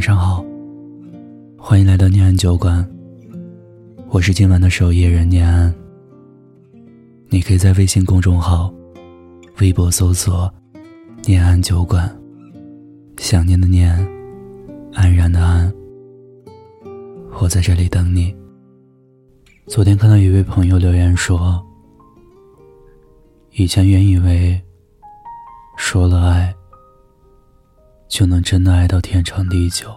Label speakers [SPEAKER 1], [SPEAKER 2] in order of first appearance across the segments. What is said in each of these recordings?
[SPEAKER 1] 晚上好，欢迎来到念安酒馆。我是今晚的守夜人念安。你可以在微信公众号、微博搜索“念安酒馆”，想念的念，安然的安。我在这里等你。昨天看到一位朋友留言说：“以前原以为说了爱。”就能真的爱到天长地久，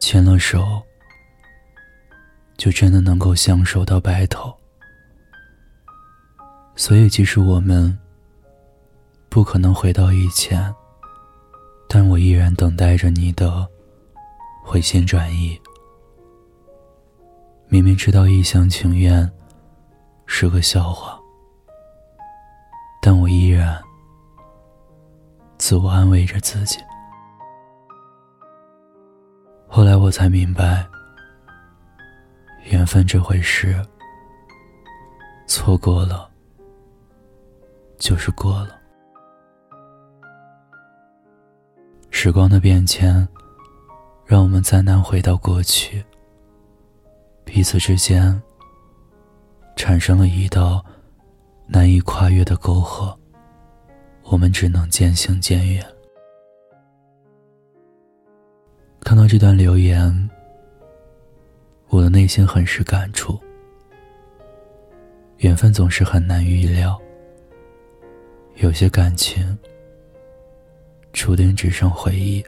[SPEAKER 1] 牵了手，就真的能够相守到白头。所以，即使我们不可能回到以前，但我依然等待着你的回心转意。明明知道一厢情愿是个笑话，但我依然。自我安慰着自己。后来我才明白，缘分这回事，错过了就是过了。时光的变迁，让我们再难回到过去。彼此之间，产生了一道难以跨越的沟壑。我们只能渐行渐远。看到这段留言，我的内心很是感触。缘分总是很难预料，有些感情注定只剩回忆。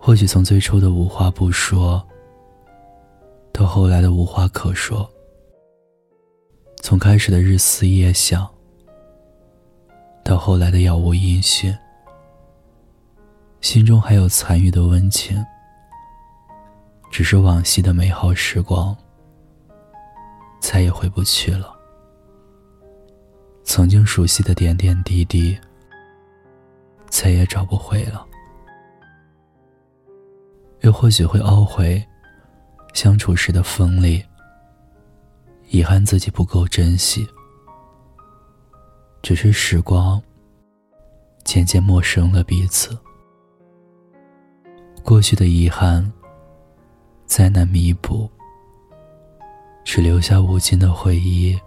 [SPEAKER 1] 或许从最初的无话不说，到后来的无话可说，从开始的日思夜想。到后来的杳无音讯，心中还有残余的温情。只是往昔的美好时光，再也回不去了。曾经熟悉的点点滴滴，再也找不回了。又或许会懊悔相处时的锋利，遗憾自己不够珍惜。只是时光渐渐陌生了彼此，过去的遗憾再难弥补，只留下无尽的回忆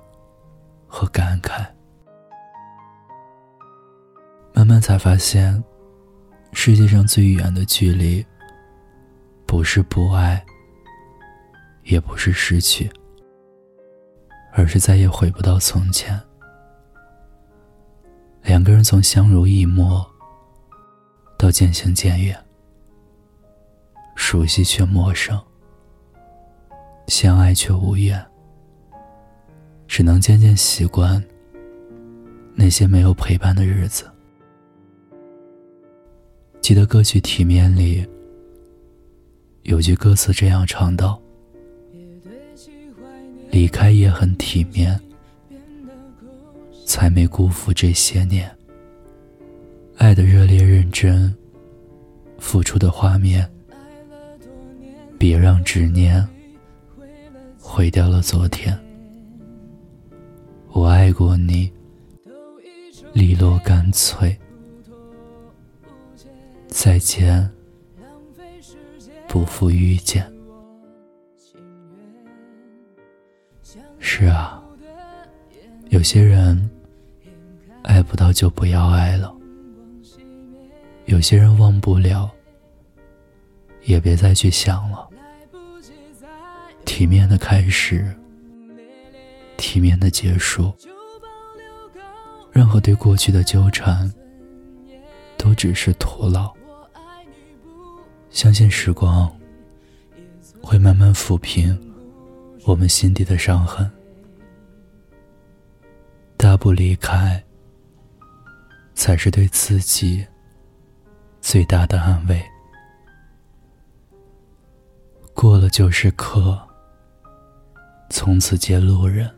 [SPEAKER 1] 和感慨。慢慢才发现，世界上最远的距离，不是不爱，也不是失去，而是再也回不到从前。两个人从相濡以沫到渐行渐远，熟悉却陌生，相爱却无缘，只能渐渐习惯那些没有陪伴的日子。记得歌曲《体面》里有句歌词这样唱道：“离开也很体面。”才没辜负这些年，爱的热烈认真，付出的画面。别让执念毁掉了昨天。我爱过你，利落干脆。再见，不负遇见。是啊，有些人。爱不到就不要爱了。有些人忘不了，也别再去想了。体面的开始，体面的结束。任何对过去的纠缠，都只是徒劳。相信时光会慢慢抚平我们心底的伤痕。大步离开。才是对自己最大的安慰。过了就是客，从此皆路人。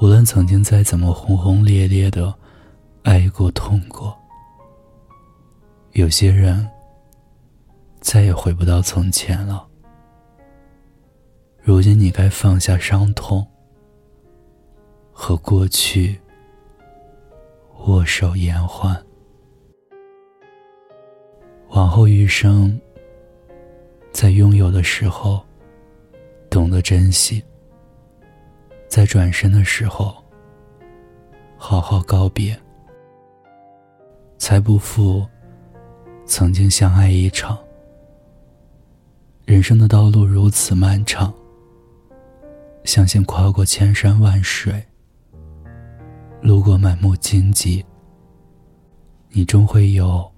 [SPEAKER 1] 无论曾经再怎么轰轰烈烈的爱过、痛过，有些人再也回不到从前了。如今你该放下伤痛和过去。握手言欢。往后余生，在拥有的时候懂得珍惜，在转身的时候好好告别，才不负曾经相爱一场。人生的道路如此漫长，相信跨过千山万水，路过满目荆棘，你终会有。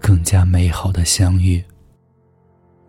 [SPEAKER 1] 更加美好的相遇。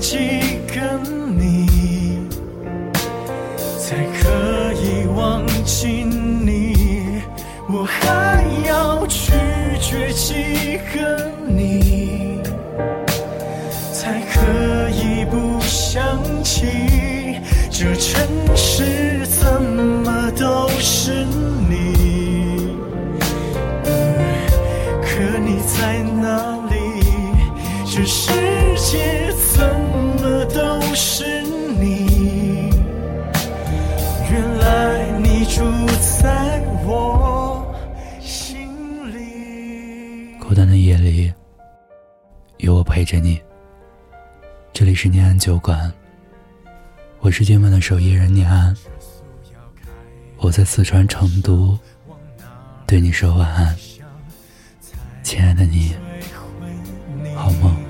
[SPEAKER 2] 几个你，才可以忘记你？我还要拒绝几个你，才可以不想起？这城市怎么都是你？可你在哪里？这世。是你，原来你住在我心里
[SPEAKER 1] 孤单的夜里，有我陪着你。这里是念安酒馆，我是今晚的守夜人念安。我在四川成都，对你说晚安，亲爱的你，好梦。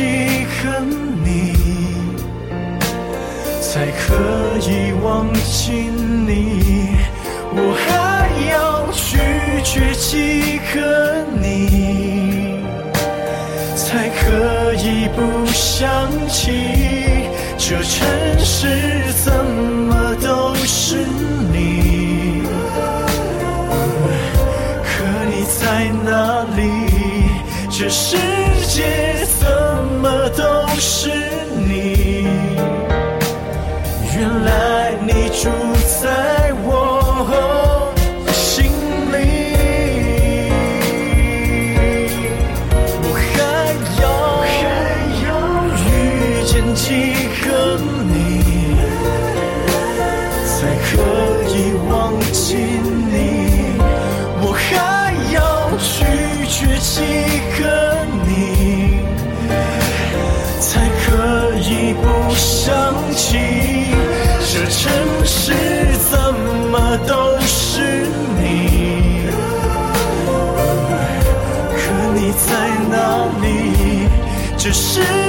[SPEAKER 2] 遇见几个你，才可以忘记你？我还要拒绝几个你，才可以不想起？这城市怎么都是你？可你在哪里？这世界是你？原来你住在我心里。我还要还要遇见几个你，才可以忘记都是你？可你在哪里？这是。